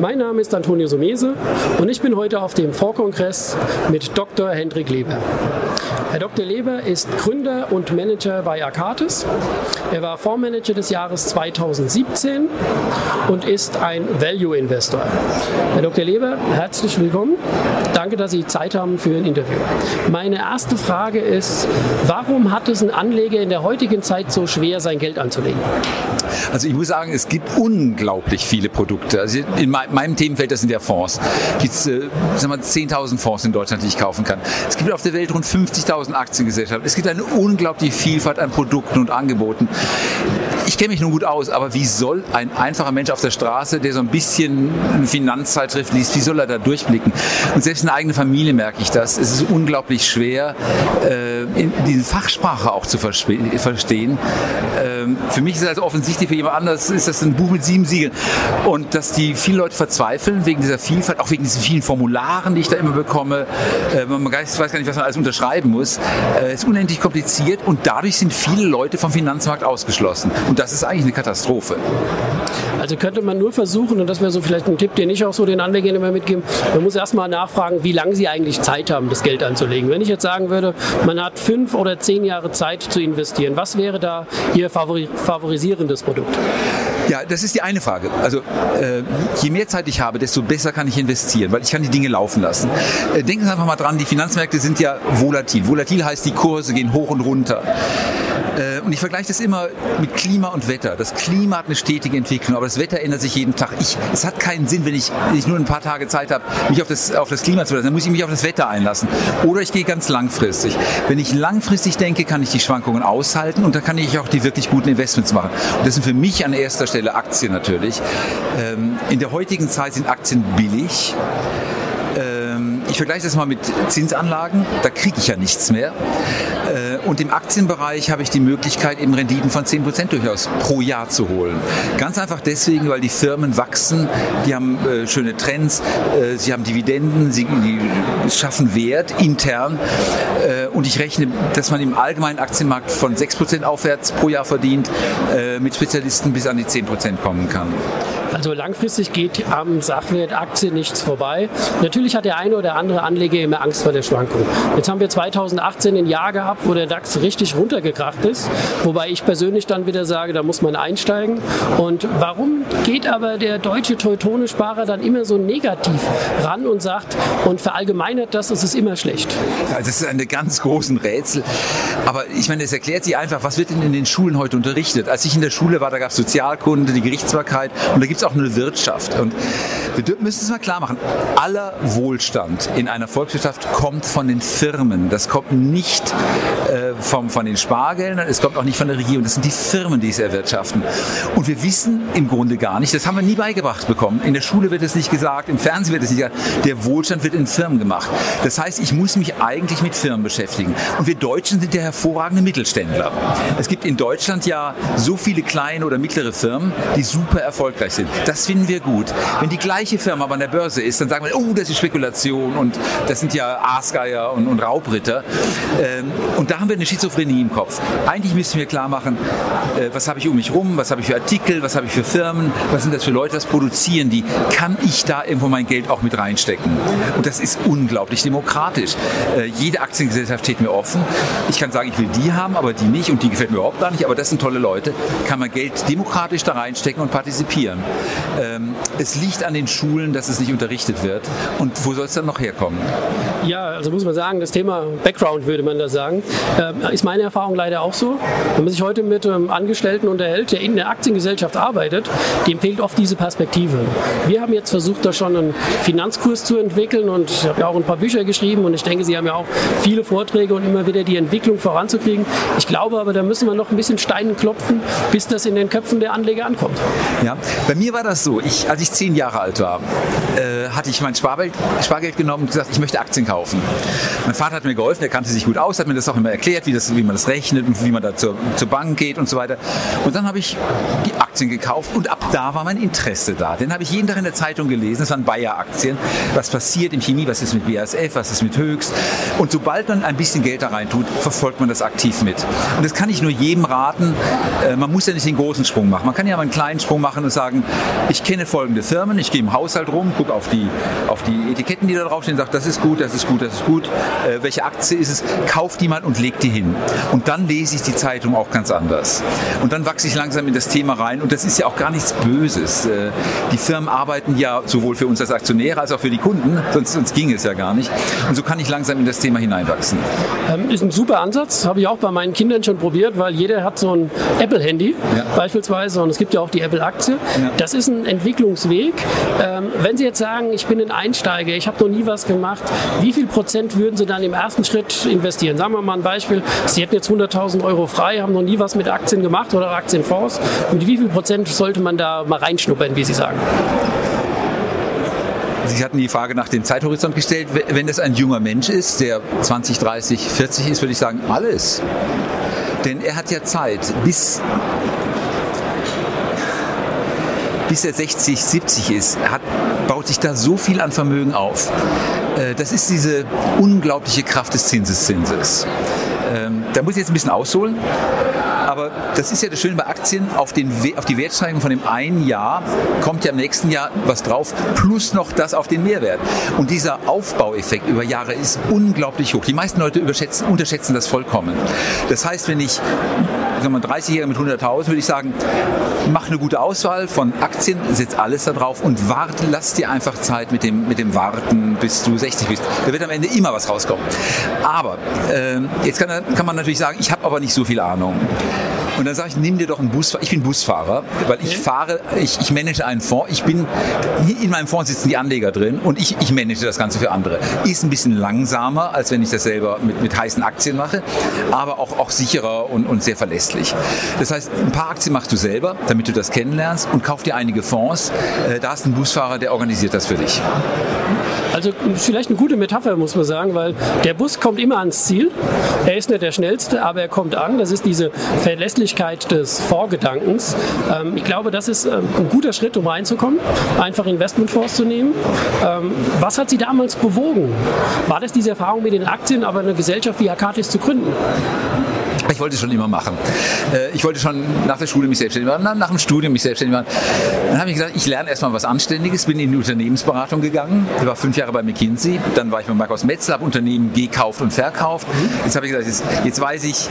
Mein Name ist Antonio Somese und ich bin heute auf dem Vorkongress mit Dr. Hendrik Leber. Herr Dr. Leber ist Gründer und Manager bei Akatis. Er war Fondsmanager des Jahres 2017 und ist ein Value Investor. Herr Dr. Leber, herzlich willkommen. Danke, dass Sie Zeit haben für ein Interview. Meine erste Frage ist, warum hat es ein Anleger in der heutigen Zeit so schwer, sein Geld anzulegen? Also ich muss sagen, es gibt unglaublich viele Produkte. Also in meinem Themenfeld, das sind ja Fonds. Es gibt äh, 10.000 Fonds in Deutschland, die ich kaufen kann. Es gibt auf der Welt rund 50.000 Aktiengesellschaften. Es gibt eine unglaubliche Vielfalt an Produkten und Angeboten. Ich kenne mich nun gut aus, aber wie soll ein einfacher Mensch auf der Straße, der so ein bisschen eine Finanzzeitschrift liest, wie soll er da durchblicken? Und selbst in der eigenen Familie merke ich das. Es ist unglaublich schwer, äh, diese Fachsprache auch zu verstehen. Ähm, für mich ist es also offensichtlich, für jemand anderes ist das ein Buch mit sieben Siegeln. Und dass die viele Leute verzweifeln wegen dieser Vielfalt, auch wegen diesen vielen Formularen, die ich da immer bekomme. Äh, man weiß gar nicht, was man alles unterschreiben muss. Äh, ist unendlich kompliziert und dadurch sind viele Leute vom Finanzmarkt ausgeschlossen. Und das ist eigentlich eine Katastrophe. Also könnte man nur versuchen, und das wäre so vielleicht ein Tipp, den ich auch so den Anlegern immer mitgeben, man muss erstmal nachfragen, wie lange sie eigentlich Zeit haben, das Geld anzulegen. Wenn ich jetzt sagen würde, man hat fünf oder zehn Jahre Zeit zu investieren, was wäre da Ihr favorisierendes Produkt? Ja, das ist die eine Frage. Also äh, je mehr Zeit ich habe, desto besser kann ich investieren, weil ich kann die Dinge laufen lassen. Äh, denken Sie einfach mal dran, die Finanzmärkte sind ja volatil. Volatil heißt, die Kurse gehen hoch und runter. Äh, und ich vergleiche das immer mit Klima und Wetter. Das Klima hat eine stetige Entwicklung, aber das Wetter ändert sich jeden Tag. Ich, es hat keinen Sinn, wenn ich, wenn ich nur ein paar Tage Zeit habe, mich auf das, auf das Klima zu lassen. Dann muss ich mich auf das Wetter einlassen. Oder ich gehe ganz langfristig. Wenn ich langfristig denke, kann ich die Schwankungen aushalten und dann kann ich auch die wirklich guten Investments machen. Und das sind für mich an erster Stelle Aktien natürlich. Ähm, in der heutigen Zeit sind Aktien billig. Ich vergleiche das mal mit Zinsanlagen, da kriege ich ja nichts mehr. Äh, und im Aktienbereich habe ich die Möglichkeit, eben Renditen von 10% durchaus pro Jahr zu holen. Ganz einfach deswegen, weil die Firmen wachsen, die haben äh, schöne Trends, äh, sie haben Dividenden, sie schaffen Wert intern. und ich rechne, dass man im allgemeinen Aktienmarkt von 6% aufwärts pro Jahr verdient, mit Spezialisten bis an die 10% kommen kann. Also langfristig geht am Sachwert Aktie nichts vorbei. Natürlich hat der eine oder andere Anleger immer Angst vor der Schwankung. Jetzt haben wir 2018 ein Jahr gehabt, wo der DAX richtig runtergekracht ist, wobei ich persönlich dann wieder sage, da muss man einsteigen. Und warum geht aber der deutsche Teutone-Sparer dann immer so negativ ran und sagt und verallgemeinert das, es ist immer schlecht? Ja, das ist eine ganz großen Rätsel. Aber ich meine, es erklärt sich einfach, was wird denn in den Schulen heute unterrichtet? Als ich in der Schule war, da gab es Sozialkunde, die Gerichtsbarkeit und da gibt es auch eine Wirtschaft. Und wir müssen es mal klar machen, aller Wohlstand in einer Volkswirtschaft kommt von den Firmen. Das kommt nicht äh, vom, von den Spargeldern, es kommt auch nicht von der Regierung. Das sind die Firmen, die es erwirtschaften. Und wir wissen im Grunde gar nicht, das haben wir nie beigebracht bekommen. In der Schule wird es nicht gesagt, im Fernsehen wird es nicht gesagt, der Wohlstand wird in Firmen gemacht. Das heißt, ich muss mich eigentlich mit Firmen beschäftigen. Und wir Deutschen sind ja hervorragende Mittelständler. Es gibt in Deutschland ja so viele kleine oder mittlere Firmen, die super erfolgreich sind. Das finden wir gut. Wenn die gleiche Firma aber an der Börse ist, dann sagen wir, oh, das ist Spekulation und das sind ja Aasgeier und, und Raubritter. Ähm, und da haben wir eine Schizophrenie im Kopf. Eigentlich müssen wir klar machen, äh, was habe ich um mich rum, was habe ich für Artikel, was habe ich für Firmen, was sind das für Leute, was produzieren die? Kann ich da irgendwo mein Geld auch mit reinstecken? Und das ist unglaublich demokratisch. Äh, jede Aktiengesellschaft steht mir offen. Ich kann sagen, ich will die haben, aber die nicht und die gefällt mir überhaupt gar nicht, aber das sind tolle Leute. Kann man Geld demokratisch da reinstecken und partizipieren. Ähm, es liegt an den Schulen, dass es nicht unterrichtet wird. Und wo soll es dann noch herkommen? Ja, also muss man sagen, das Thema Background würde man da sagen, äh, ist meine Erfahrung leider auch so. Wenn man sich heute mit einem Angestellten unterhält, der in der Aktiengesellschaft arbeitet, dem fehlt oft diese Perspektive. Wir haben jetzt versucht, da schon einen Finanzkurs zu entwickeln und ich habe ja auch ein paar Bücher geschrieben und ich denke, Sie haben ja auch viele Vorträge und immer wieder die Entwicklung voranzukriegen. Ich glaube aber, da müssen wir noch ein bisschen Steinen klopfen, bis das in den Köpfen der Anleger ankommt. Ja, bei mir war das so. Ich, als ich zehn Jahre alt war, äh, hatte ich mein Spargeld, Spargeld genommen und gesagt, ich möchte Aktien kaufen. Mein Vater hat mir geholfen, er kannte sich gut aus, hat mir das auch immer erklärt, wie, das, wie man das rechnet und wie man da zur, zur Bank geht und so weiter. Und dann habe ich die Aktien gekauft und ab da war mein Interesse da. Den habe ich jeden Tag in der Zeitung gelesen, das waren Bayer-Aktien. Was passiert im Chemie, was ist mit BASF, was ist mit Höchst. Und sobald man ein bisschen Geld da rein tut, verfolgt man das aktiv mit. Und das kann ich nur jedem raten. Äh, man muss ja nicht den großen Sprung machen. Man kann ja mal einen kleinen Sprung machen und sagen, ich kenne folgende Firmen, ich gehe im Haushalt rum, gucke auf die, auf die Etiketten, die da draufstehen, sage, das ist gut, das ist gut, das ist gut. Äh, welche Aktie ist es? Kauf die mal und leg die hin. Und dann lese ich die Zeitung auch ganz anders. Und dann wachse ich langsam in das Thema rein. Und das ist ja auch gar nichts Böses. Äh, die Firmen arbeiten ja sowohl für uns als Aktionäre als auch für die Kunden, sonst, sonst ging es ja gar nicht. Und so kann ich langsam in das Thema hineinwachsen. Ähm, ist ein super Ansatz, habe ich auch bei meinen Kindern schon probiert, weil jeder hat so ein Apple-Handy ja. beispielsweise und es gibt ja auch die Apple-Aktie. Ja. Das ist ein Entwicklungsweg. Ähm, wenn Sie jetzt sagen, ich bin ein Einsteiger, ich habe noch nie was gemacht, wie viel Prozent würden Sie dann im ersten Schritt investieren? Sagen wir mal ein Beispiel, Sie hätten jetzt 100.000 Euro frei, haben noch nie was mit Aktien gemacht oder Aktienfonds. Mit wie viel Prozent sollte man da mal reinschnuppern, wie Sie sagen? Sie hatten die Frage nach dem Zeithorizont gestellt. Wenn das ein junger Mensch ist, der 20, 30, 40 ist, würde ich sagen, alles. Denn er hat ja Zeit, bis bis er 60, 70 ist, hat, baut sich da so viel an Vermögen auf. Äh, das ist diese unglaubliche Kraft des Zinseszinses. Ähm, da muss ich jetzt ein bisschen ausholen. Aber das ist ja das Schöne bei Aktien, auf, den, auf die Wertsteigerung von dem einen Jahr kommt ja im nächsten Jahr was drauf, plus noch das auf den Mehrwert. Und dieser Aufbaueffekt über Jahre ist unglaublich hoch. Die meisten Leute unterschätzen das vollkommen. Das heißt, wenn ich sagen wir 30-Jährige mit 100.000, würde ich sagen, mach eine gute Auswahl von Aktien, setz alles da drauf und warte, lass dir einfach Zeit mit dem, mit dem Warten, bis du 60 bist. Da wird am Ende immer was rauskommen. Aber äh, jetzt kann, kann man natürlich sagen, ich habe aber nicht so viel Ahnung. Und dann sage ich, nimm dir doch einen Busfahrer. Ich bin Busfahrer, weil ich fahre, ich, ich manage einen Fonds. Ich bin, in meinem Fonds sitzen die Anleger drin und ich, ich manage das Ganze für andere. Ist ein bisschen langsamer, als wenn ich das selber mit, mit heißen Aktien mache, aber auch, auch sicherer und, und sehr verlässlich. Das heißt, ein paar Aktien machst du selber, damit du das kennenlernst und kauf dir einige Fonds. Äh, da ist ein Busfahrer, der organisiert das für dich. Also vielleicht eine gute Metapher, muss man sagen, weil der Bus kommt immer ans Ziel. Er ist nicht der schnellste, aber er kommt an. Das ist diese Verlässlichkeit Möglichkeit des Vorgedankens. Ähm, ich glaube, das ist ähm, ein guter Schritt, um reinzukommen, einfach Investmentfonds zu nehmen. Ähm, was hat Sie damals bewogen? War das diese Erfahrung mit den Aktien, aber eine Gesellschaft wie Akatis zu gründen? Ich wollte es schon immer machen. Äh, ich wollte schon nach der Schule mich selbstständig machen, nach dem Studium mich selbstständig machen. Dann habe ich gesagt, ich lerne erstmal was Anständiges, bin in die Unternehmensberatung gegangen. Ich war fünf Jahre bei McKinsey, dann war ich bei Markus Metzler, habe Unternehmen gekauft und verkauft. Jetzt habe ich gesagt, jetzt, jetzt weiß ich,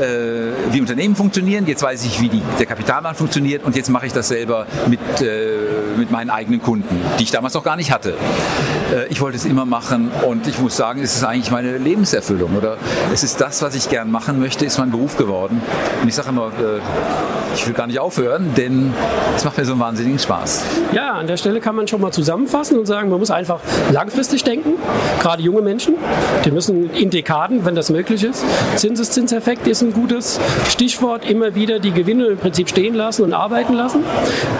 äh, wie Unternehmen funktionieren, jetzt weiß ich, wie die, der Kapitalmarkt funktioniert und jetzt mache ich das selber mit, äh, mit meinen eigenen Kunden, die ich damals noch gar nicht hatte. Äh, ich wollte es immer machen und ich muss sagen, es ist eigentlich meine Lebenserfüllung oder es ist das, was ich gern machen möchte, ist mein Beruf geworden. Und ich sage immer, äh, ich will gar nicht aufhören, denn es macht mir so einen wahnsinnigen Spaß. Ja, an der Stelle kann man schon mal zusammenfassen und sagen, man muss einfach langfristig denken, gerade junge Menschen, die müssen in Dekaden, wenn das möglich ist. Zinseszinseffekt ist ein gutes Stichwort, immer wieder die Gewinne im Prinzip stehen lassen und arbeiten lassen.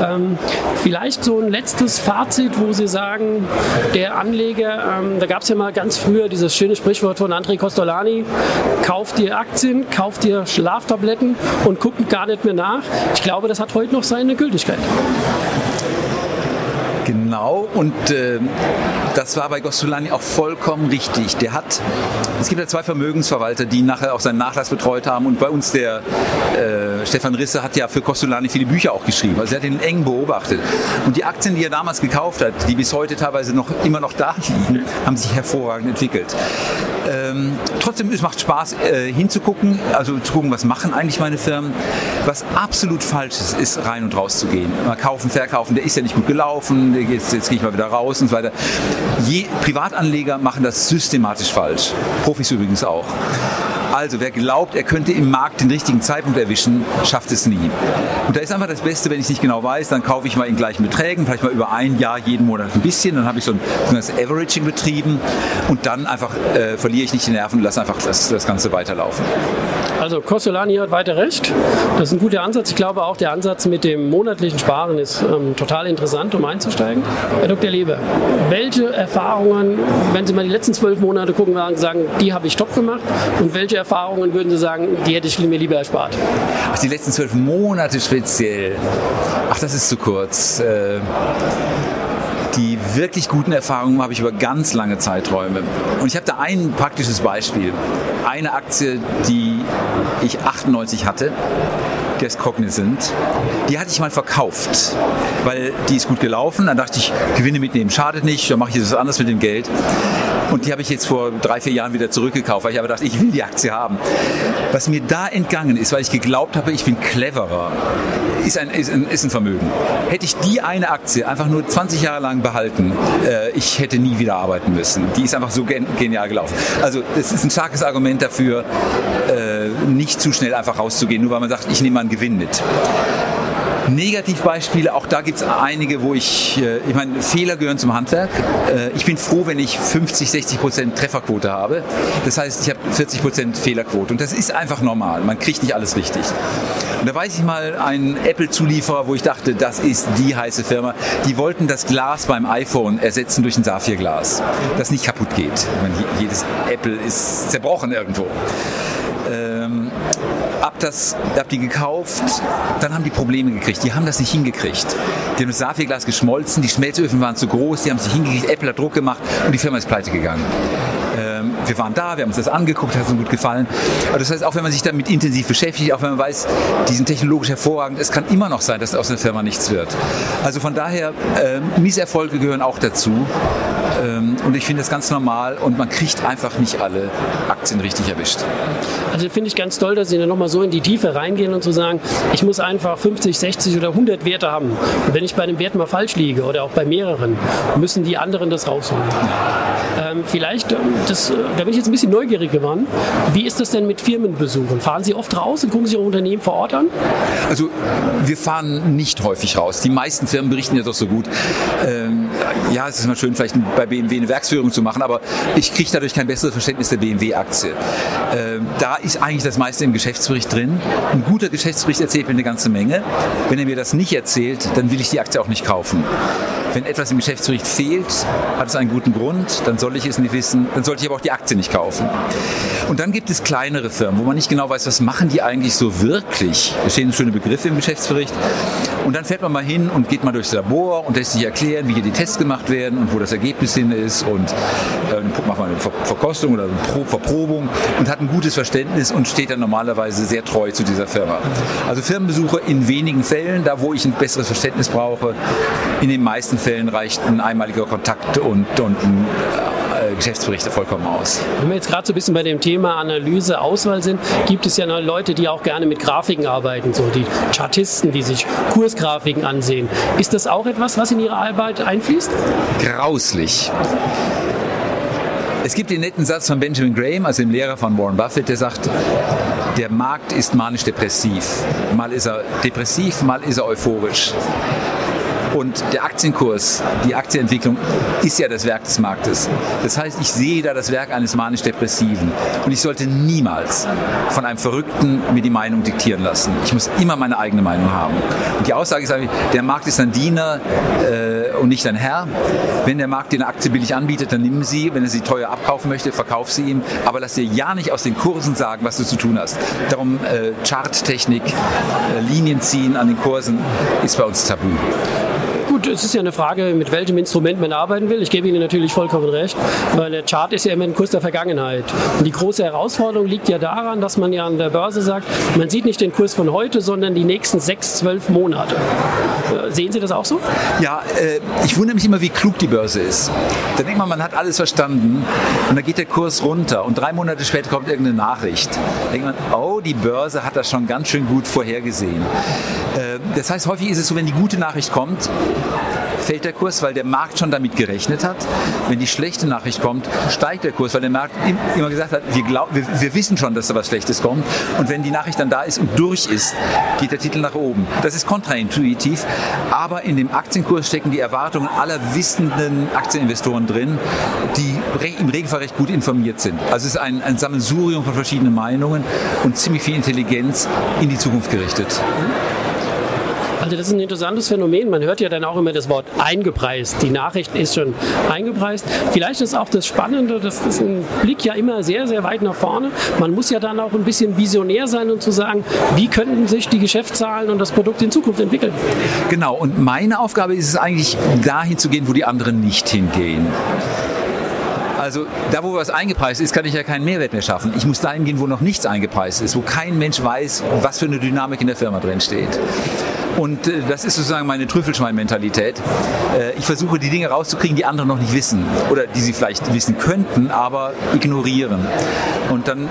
Ähm, vielleicht so ein letztes Fazit, wo Sie sagen, der Anleger, ähm, da gab es ja mal ganz früher dieses schöne Sprichwort von André Costolani, kauft dir Aktien, kauft dir Schlaftabletten und guckt gar nicht mehr nach. Ich glaube, das hat heute noch seine Gültigkeit. Genau Genau, und äh, das war bei Gostolani auch vollkommen richtig. Der hat, es gibt ja zwei Vermögensverwalter, die nachher auch seinen Nachlass betreut haben und bei uns der äh, Stefan Risse hat ja für Costolani viele Bücher auch geschrieben. Also er hat ihn eng beobachtet. Und die Aktien, die er damals gekauft hat, die bis heute teilweise noch immer noch da liegen, haben sich hervorragend entwickelt. Ähm, trotzdem, es macht Spaß äh, hinzugucken, also zu gucken, was machen eigentlich meine Firmen. Was absolut falsch ist, ist rein und raus zu gehen. Mal kaufen, verkaufen, der ist ja nicht gut gelaufen, jetzt, jetzt gehe ich mal wieder raus und so weiter. Je, Privatanleger machen das systematisch falsch. Profis übrigens auch. Also wer glaubt, er könnte im Markt den richtigen Zeitpunkt erwischen, schafft es nie. Und da ist einfach das Beste, wenn ich nicht genau weiß, dann kaufe ich mal in gleichen Beträgen, vielleicht mal über ein Jahr jeden Monat ein bisschen, dann habe ich so ein das Averaging betrieben und dann einfach äh, verliere ich nicht die Nerven und lasse einfach das, das Ganze weiterlaufen. Also Costolani hat weiter recht. Das ist ein guter Ansatz. Ich glaube auch der Ansatz mit dem monatlichen Sparen ist ähm, total interessant, um einzusteigen. Herr Dr. Leber, welche Erfahrungen, wenn Sie mal die letzten zwölf Monate gucken, sagen, die habe ich top gemacht und welche Erfahrungen würden Sie sagen, die hätte ich mir lieber erspart? Ach, die letzten zwölf Monate speziell. Ach, das ist zu kurz. Äh die wirklich guten Erfahrungen habe ich über ganz lange Zeiträume. Und ich habe da ein praktisches Beispiel. Eine Aktie, die ich 98 hatte, der ist Cognizant, die hatte ich mal verkauft, weil die ist gut gelaufen. Dann dachte ich, Gewinne mitnehmen schadet nicht, dann mache ich jetzt was anderes mit dem Geld. Und die habe ich jetzt vor drei, vier Jahren wieder zurückgekauft, weil ich aber dachte, ich will die Aktie haben. Was mir da entgangen ist, weil ich geglaubt habe, ich bin cleverer, ist ein, ist ein, ist ein Vermögen. Hätte ich die eine Aktie einfach nur 20 Jahre lang behalten, äh, ich hätte nie wieder arbeiten müssen. Die ist einfach so gen genial gelaufen. Also das ist ein starkes Argument dafür, äh, nicht zu schnell einfach rauszugehen, nur weil man sagt, ich nehme mal einen Gewinn mit. Negativbeispiele, auch da gibt es einige, wo ich, äh, ich meine, Fehler gehören zum Handwerk. Äh, ich bin froh, wenn ich 50, 60 Prozent Trefferquote habe. Das heißt, ich habe 40 Prozent Fehlerquote. Und das ist einfach normal. Man kriegt nicht alles richtig. Und da weiß ich mal einen Apple-Zulieferer, wo ich dachte, das ist die heiße Firma. Die wollten das Glas beim iPhone ersetzen durch ein Saphirglas, das nicht kaputt geht. Ich meine, jedes Apple ist zerbrochen irgendwo. Ähm, hab, das, hab die gekauft, dann haben die Probleme gekriegt. Die haben das nicht hingekriegt. Die haben das Saphirglas geschmolzen, die Schmelzöfen waren zu groß, die haben es nicht hingekriegt, Apple hat Druck gemacht und die Firma ist pleite gegangen. Wir waren da, wir haben uns das angeguckt, hat uns gut gefallen. Aber das heißt, auch wenn man sich damit intensiv beschäftigt, auch wenn man weiß, die sind technologisch hervorragend, es kann immer noch sein, dass aus einer Firma nichts wird. Also von daher, äh, Misserfolge gehören auch dazu. Ähm, und ich finde das ganz normal und man kriegt einfach nicht alle Aktien richtig erwischt. Also finde ich ganz toll, dass Sie dann nochmal so in die Tiefe reingehen und zu sagen, ich muss einfach 50, 60 oder 100 Werte haben. Und wenn ich bei einem Wert mal falsch liege oder auch bei mehreren, müssen die anderen das rausholen. Ähm, vielleicht, ähm, das, äh, da bin ich jetzt ein bisschen neugierig geworden. Wie ist das denn mit Firmenbesuchen? Fahren Sie oft raus und gucken sich Ihr Unternehmen vor Ort an? Also wir fahren nicht häufig raus. Die meisten Firmen berichten ja doch so gut. Ähm, ja, es ist mal schön, vielleicht bei BMW eine Werksführung zu machen, aber ich kriege dadurch kein besseres Verständnis der BMW-Aktie. Ähm, da ist eigentlich das meiste im Geschäftsbericht drin. Ein guter Geschäftsbericht erzählt mir eine ganze Menge. Wenn er mir das nicht erzählt, dann will ich die Aktie auch nicht kaufen. Wenn etwas im Geschäftsbericht fehlt, hat es einen guten Grund, dann soll ich es nicht wissen, dann sollte ich aber auch die Aktie nicht kaufen. Und dann gibt es kleinere Firmen, wo man nicht genau weiß, was machen die eigentlich so wirklich. Da stehen schöne Begriffe im Geschäftsbericht. Und dann fährt man mal hin und geht mal durchs Labor und lässt sich erklären, wie hier die Tests gemacht werden und wo das Ergebnis hin ist und äh, macht man eine Verkostung oder eine Verprobung und hat ein gutes Verständnis und steht dann normalerweise sehr treu zu dieser Firma. Also Firmenbesuche in wenigen Fällen, da wo ich ein besseres Verständnis brauche. In den meisten Fällen reicht ein einmaliger Kontakt und, und ein äh, Geschäftsberichte vollkommen aus. Wenn wir jetzt gerade so ein bisschen bei dem Thema Analyse, Auswahl sind, gibt es ja noch Leute, die auch gerne mit Grafiken arbeiten, so die Chartisten, die sich Kursgrafiken ansehen. Ist das auch etwas, was in Ihre Arbeit einfließt? Grauslich. Es gibt den netten Satz von Benjamin Graham, also dem Lehrer von Warren Buffett, der sagt, der Markt ist manisch-depressiv. Mal ist er depressiv, mal ist er euphorisch. Und der Aktienkurs, die Aktienentwicklung ist ja das Werk des Marktes. Das heißt, ich sehe da das Werk eines manisch-depressiven. Und ich sollte niemals von einem Verrückten mir die Meinung diktieren lassen. Ich muss immer meine eigene Meinung haben. Und die Aussage ist eigentlich, der Markt ist ein Diener äh, und nicht ein Herr. Wenn der Markt dir eine Aktie billig anbietet, dann nimm sie. Wenn er sie teuer abkaufen möchte, verkauf sie ihm. Aber lass dir ja nicht aus den Kursen sagen, was du zu tun hast. Darum äh, Charttechnik, äh, Linien ziehen an den Kursen ist bei uns tabu. Gut, es ist ja eine Frage, mit welchem Instrument man arbeiten will. Ich gebe Ihnen natürlich vollkommen recht, weil der Chart ist ja immer ein Kurs der Vergangenheit. Und die große Herausforderung liegt ja daran, dass man ja an der Börse sagt, man sieht nicht den Kurs von heute, sondern die nächsten sechs, zwölf Monate. Äh, sehen Sie das auch so? Ja, äh, ich wundere mich immer, wie klug die Börse ist. Da denkt man, man hat alles verstanden und dann geht der Kurs runter und drei Monate später kommt irgendeine Nachricht. Da denkt man, oh, die Börse hat das schon ganz schön gut vorhergesehen. Äh, das heißt, häufig ist es so, wenn die gute Nachricht kommt, fällt der Kurs, weil der Markt schon damit gerechnet hat. Wenn die schlechte Nachricht kommt, steigt der Kurs, weil der Markt immer gesagt hat, wir, glaub, wir, wir wissen schon, dass da was Schlechtes kommt. Und wenn die Nachricht dann da ist und durch ist, geht der Titel nach oben. Das ist kontraintuitiv, aber in dem Aktienkurs stecken die Erwartungen aller wissenden Aktieninvestoren drin, die im Regelfall recht gut informiert sind. Also es ist ein, ein Sammelsurium von verschiedenen Meinungen und ziemlich viel Intelligenz in die Zukunft gerichtet. Also das ist ein interessantes Phänomen. Man hört ja dann auch immer das Wort eingepreist. Die Nachricht ist schon eingepreist. Vielleicht ist auch das Spannende, das ist ein Blick ja immer sehr, sehr weit nach vorne. Man muss ja dann auch ein bisschen visionär sein und zu sagen, wie könnten sich die Geschäftszahlen und das Produkt in Zukunft entwickeln. Genau. Und meine Aufgabe ist es eigentlich, dahin zu gehen, wo die anderen nicht hingehen. Also da, wo was eingepreist ist, kann ich ja keinen Mehrwert mehr schaffen. Ich muss dahin gehen, wo noch nichts eingepreist ist, wo kein Mensch weiß, was für eine Dynamik in der Firma drin steht. Und äh, das ist sozusagen meine Trüffelschwein-Mentalität. Äh, ich versuche die Dinge rauszukriegen, die andere noch nicht wissen oder die sie vielleicht wissen könnten, aber ignorieren. Und dann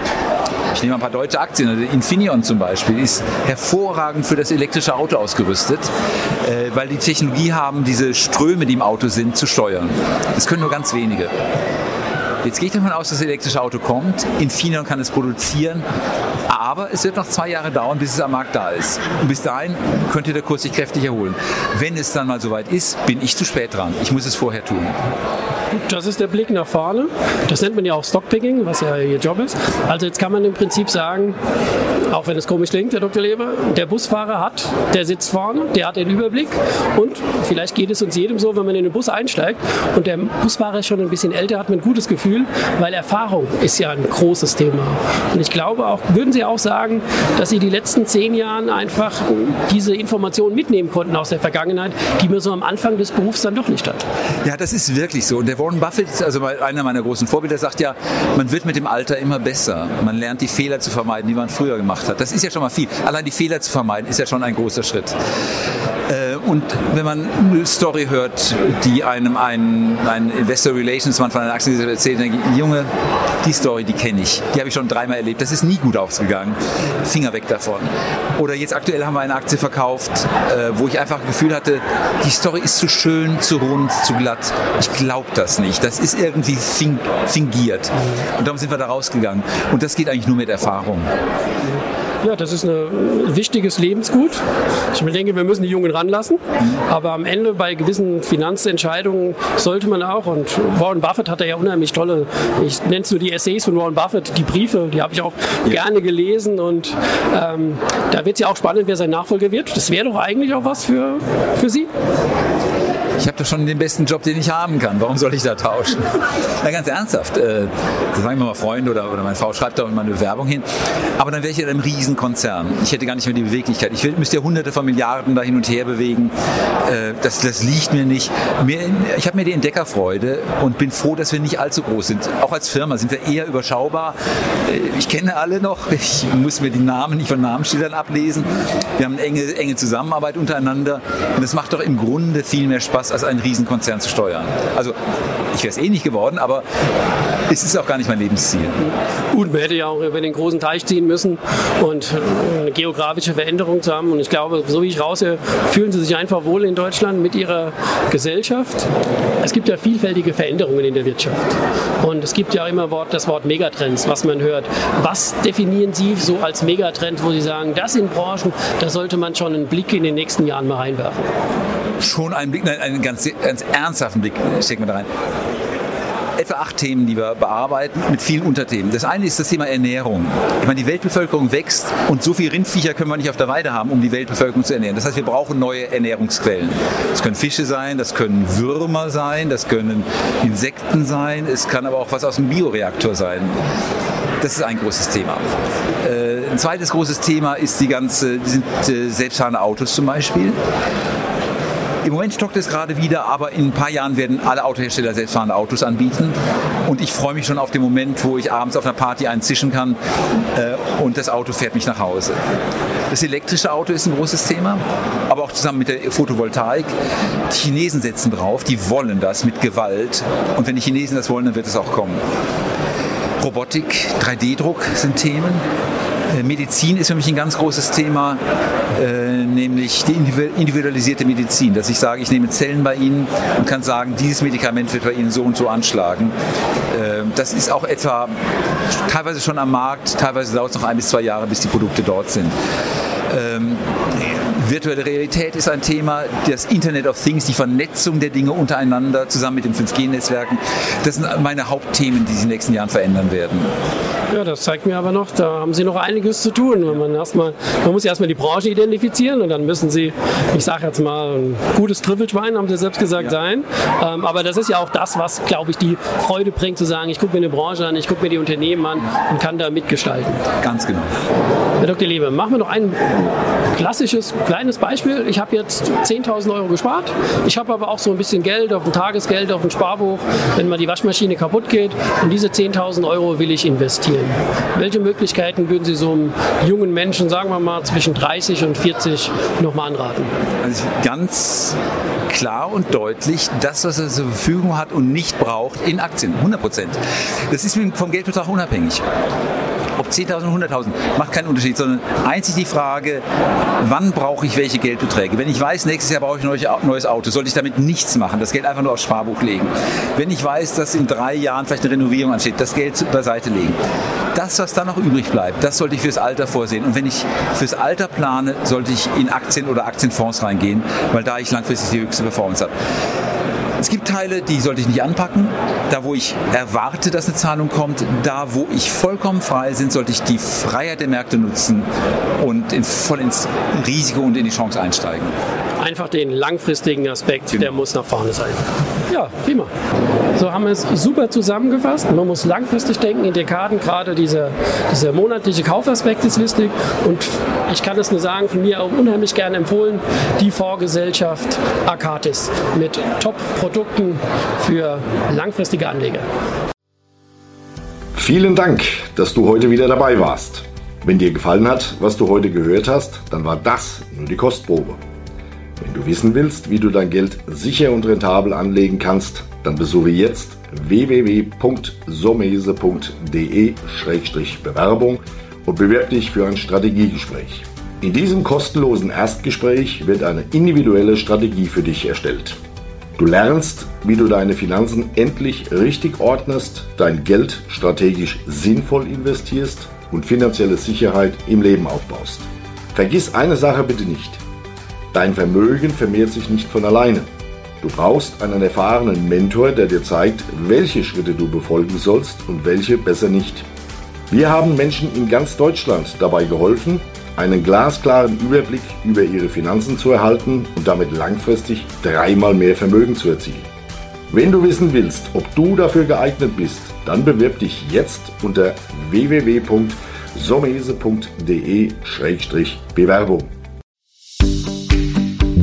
ich nehme ein paar deutsche Aktien. Also Infineon zum Beispiel ist hervorragend für das elektrische Auto ausgerüstet, äh, weil die Technologie haben, diese Ströme, die im Auto sind, zu steuern. Das können nur ganz wenige. Jetzt gehe ich davon aus, dass das elektrische Auto kommt. Infineon kann es produzieren. Aber es wird noch zwei Jahre dauern, bis es am Markt da ist. Und bis dahin könnte der Kurs sich kräftig erholen. Wenn es dann mal soweit ist, bin ich zu spät dran. Ich muss es vorher tun. Das ist der Blick nach vorne. Das nennt man ja auch Stockpicking, was ja ihr Job ist. Also jetzt kann man im Prinzip sagen, auch wenn es komisch klingt, Herr Dr. Leber, der Busfahrer hat, der sitzt vorne, der hat den Überblick und vielleicht geht es uns jedem so, wenn man in den Bus einsteigt und der Busfahrer ist schon ein bisschen älter, hat man ein gutes Gefühl, weil Erfahrung ist ja ein großes Thema. Und ich glaube auch, würden Sie auch sagen, dass Sie die letzten zehn Jahre einfach diese Informationen mitnehmen konnten aus der Vergangenheit, die man so am Anfang des Berufs dann doch nicht hat? Ja, das ist wirklich so. Und der Warren Buffett, also einer meiner großen Vorbilder, sagt ja, man wird mit dem Alter immer besser. Man lernt die Fehler zu vermeiden, die man früher gemacht hat. Das ist ja schon mal viel. Allein die Fehler zu vermeiden, ist ja schon ein großer Schritt. Äh, und wenn man eine Story hört, die einem ein, ein Investor Relations Mann von einer Aktiengesellschaft erzählt, denke ich, Junge, die Story, die kenne ich. Die habe ich schon dreimal erlebt. Das ist nie gut ausgegangen. Finger weg davon. Oder jetzt aktuell haben wir eine Aktie verkauft, äh, wo ich einfach das Gefühl hatte, die Story ist zu schön, zu rund, zu glatt. Ich glaube das nicht. Das ist irgendwie fingiert. Und darum sind wir da rausgegangen. Und das geht eigentlich nur mit Erfahrung. Ja, das ist ein wichtiges Lebensgut. Ich denke, wir müssen die Jungen ranlassen. Aber am Ende bei gewissen Finanzentscheidungen sollte man auch, und Warren Buffett hat ja unheimlich tolle, ich nenne es nur die Essays von Warren Buffett, die Briefe, die habe ich auch ja. gerne gelesen. Und ähm, da wird es ja auch spannend, wer sein Nachfolger wird. Das wäre doch eigentlich auch was für, für Sie ich habe doch schon den besten Job, den ich haben kann. Warum soll ich da tauschen? Na, ganz ernsthaft. Äh, sagen wir mal Freunde oder, oder meine Frau schreibt da mal eine Bewerbung hin. Aber dann wäre ich in einem Riesenkonzern. Ich hätte gar nicht mehr die Beweglichkeit. Ich müsste ja hunderte von Milliarden da hin und her bewegen. Äh, das, das liegt mir nicht. Mir, ich habe mir die Entdeckerfreude und bin froh, dass wir nicht allzu groß sind. Auch als Firma sind wir eher überschaubar. Äh, ich kenne alle noch. Ich muss mir die Namen nicht von Namensschildern ablesen. Wir haben eine enge, enge Zusammenarbeit untereinander. Und es macht doch im Grunde viel mehr Spaß, als einen Riesenkonzern zu steuern. Also ich wäre es eh nicht geworden, aber es ist auch gar nicht mein Lebensziel. Gut, man hätte ja auch über den großen Teich ziehen müssen und eine geografische Veränderung zu haben. Und ich glaube, so wie ich raushöre, fühlen Sie sich einfach wohl in Deutschland mit Ihrer Gesellschaft. Es gibt ja vielfältige Veränderungen in der Wirtschaft. Und es gibt ja immer das Wort Megatrends, was man hört. Was definieren Sie so als Megatrend, wo Sie sagen, das sind Branchen, da sollte man schon einen Blick in den nächsten Jahren mal reinwerfen? Schon einen Blick, einen ganz, ganz ernsthaften Blick stecken wir da rein etwa acht Themen, die wir bearbeiten, mit vielen Unterthemen. Das eine ist das Thema Ernährung. Ich meine, die Weltbevölkerung wächst und so viele Rindviecher können wir nicht auf der Weide haben, um die Weltbevölkerung zu ernähren. Das heißt, wir brauchen neue Ernährungsquellen. Das können Fische sein, das können Würmer sein, das können Insekten sein, es kann aber auch was aus dem Bioreaktor sein. Das ist ein großes Thema. Äh, ein zweites großes Thema ist die ganze, sind äh, selbstfahrende Autos zum Beispiel Im Moment stockt es gerade wieder, aber in ein paar Jahren werden alle Autohersteller selbstfahrende Autos anbieten. Und ich freue mich schon auf den Moment, wo ich abends auf einer Party einen zischen kann äh, und das Auto fährt mich nach Hause. Das elektrische Auto ist ein großes Thema, aber auch zusammen mit der Photovoltaik. Die Chinesen setzen drauf, die wollen das mit Gewalt. Und wenn die Chinesen das wollen, dann wird es auch kommen. Robotik, 3D-Druck sind Themen. Äh, Medizin ist für mich ein ganz großes Thema, äh, nämlich die individualisierte Medizin, dass ich sage, ich nehme Zellen bei Ihnen und kann sagen, dieses Medikament wird bei Ihnen so und so anschlagen. Äh, das ist auch etwa teilweise schon am Markt, teilweise dauert es noch ein bis zwei Jahre, bis die Produkte dort sind. Ähm, virtuelle Realität ist ein Thema, das Internet of Things, die Vernetzung der Dinge untereinander zusammen mit den 5G-Netzwerken, das sind meine Hauptthemen, die sich in den nächsten Jahren verändern werden. Ja, das zeigt mir aber noch, da haben Sie noch einiges zu tun. Man, erstmal, man muss erstmal die Branche identifizieren und dann müssen Sie, ich sage jetzt mal, ein gutes Trüffelschwein, haben Sie selbst gesagt, ja. sein. Ähm, aber das ist ja auch das, was, glaube ich, die Freude bringt, zu sagen, ich gucke mir eine Branche an, ich gucke mir die Unternehmen an und kann da mitgestalten. Ganz genau. Herr Dr. Lebe, machen wir noch ein klassisches, kleines Beispiel. Ich habe jetzt 10.000 Euro gespart. Ich habe aber auch so ein bisschen Geld auf ein Tagesgeld, auf ein Sparbuch, wenn mal die Waschmaschine kaputt geht. Und diese 10.000 Euro will ich investieren. Welche Möglichkeiten würden Sie so einem jungen Menschen, sagen wir mal zwischen 30 und 40, nochmal anraten? Also ganz klar und deutlich das, was er zur Verfügung hat und nicht braucht, in Aktien. 100 Prozent. Das ist vom Geldbetrag unabhängig ob 10.000 oder 100.000, macht keinen Unterschied, sondern einzig die Frage, wann brauche ich welche Geldbeträge. Wenn ich weiß, nächstes Jahr brauche ich ein neues Auto, sollte ich damit nichts machen, das Geld einfach nur aufs Sparbuch legen. Wenn ich weiß, dass in drei Jahren vielleicht eine Renovierung ansteht, das Geld beiseite legen. Das, was dann noch übrig bleibt, das sollte ich fürs Alter vorsehen. Und wenn ich fürs Alter plane, sollte ich in Aktien oder Aktienfonds reingehen, weil da ich langfristig die höchste Performance habe. Es gibt Teile, die sollte ich nicht anpacken. Da, wo ich erwarte, dass eine Zahlung kommt, da, wo ich vollkommen frei bin, sollte ich die Freiheit der Märkte nutzen und in, voll ins Risiko und in die Chance einsteigen einfach den langfristigen Aspekt, genau. der muss nach vorne sein. Ja, prima. So haben wir es super zusammengefasst. Man muss langfristig denken in Dekaden. Gerade dieser, dieser monatliche Kaufaspekt ist wichtig. Und ich kann es nur sagen, von mir auch unheimlich gerne empfohlen, die Vorgesellschaft Akatis mit Top-Produkten für langfristige Anleger. Vielen Dank, dass du heute wieder dabei warst. Wenn dir gefallen hat, was du heute gehört hast, dann war das nur die Kostprobe. Wenn du wissen willst, wie du dein Geld sicher und rentabel anlegen kannst, dann besuche jetzt www.somese.de-bewerbung und bewerbe dich für ein Strategiegespräch. In diesem kostenlosen Erstgespräch wird eine individuelle Strategie für dich erstellt. Du lernst, wie du deine Finanzen endlich richtig ordnest, dein Geld strategisch sinnvoll investierst und finanzielle Sicherheit im Leben aufbaust. Vergiss eine Sache bitte nicht. Dein Vermögen vermehrt sich nicht von alleine. Du brauchst einen erfahrenen Mentor, der dir zeigt, welche Schritte du befolgen sollst und welche besser nicht. Wir haben Menschen in ganz Deutschland dabei geholfen, einen glasklaren Überblick über ihre Finanzen zu erhalten und damit langfristig dreimal mehr Vermögen zu erzielen. Wenn du wissen willst, ob du dafür geeignet bist, dann bewirb dich jetzt unter www.somese.de-bewerbung.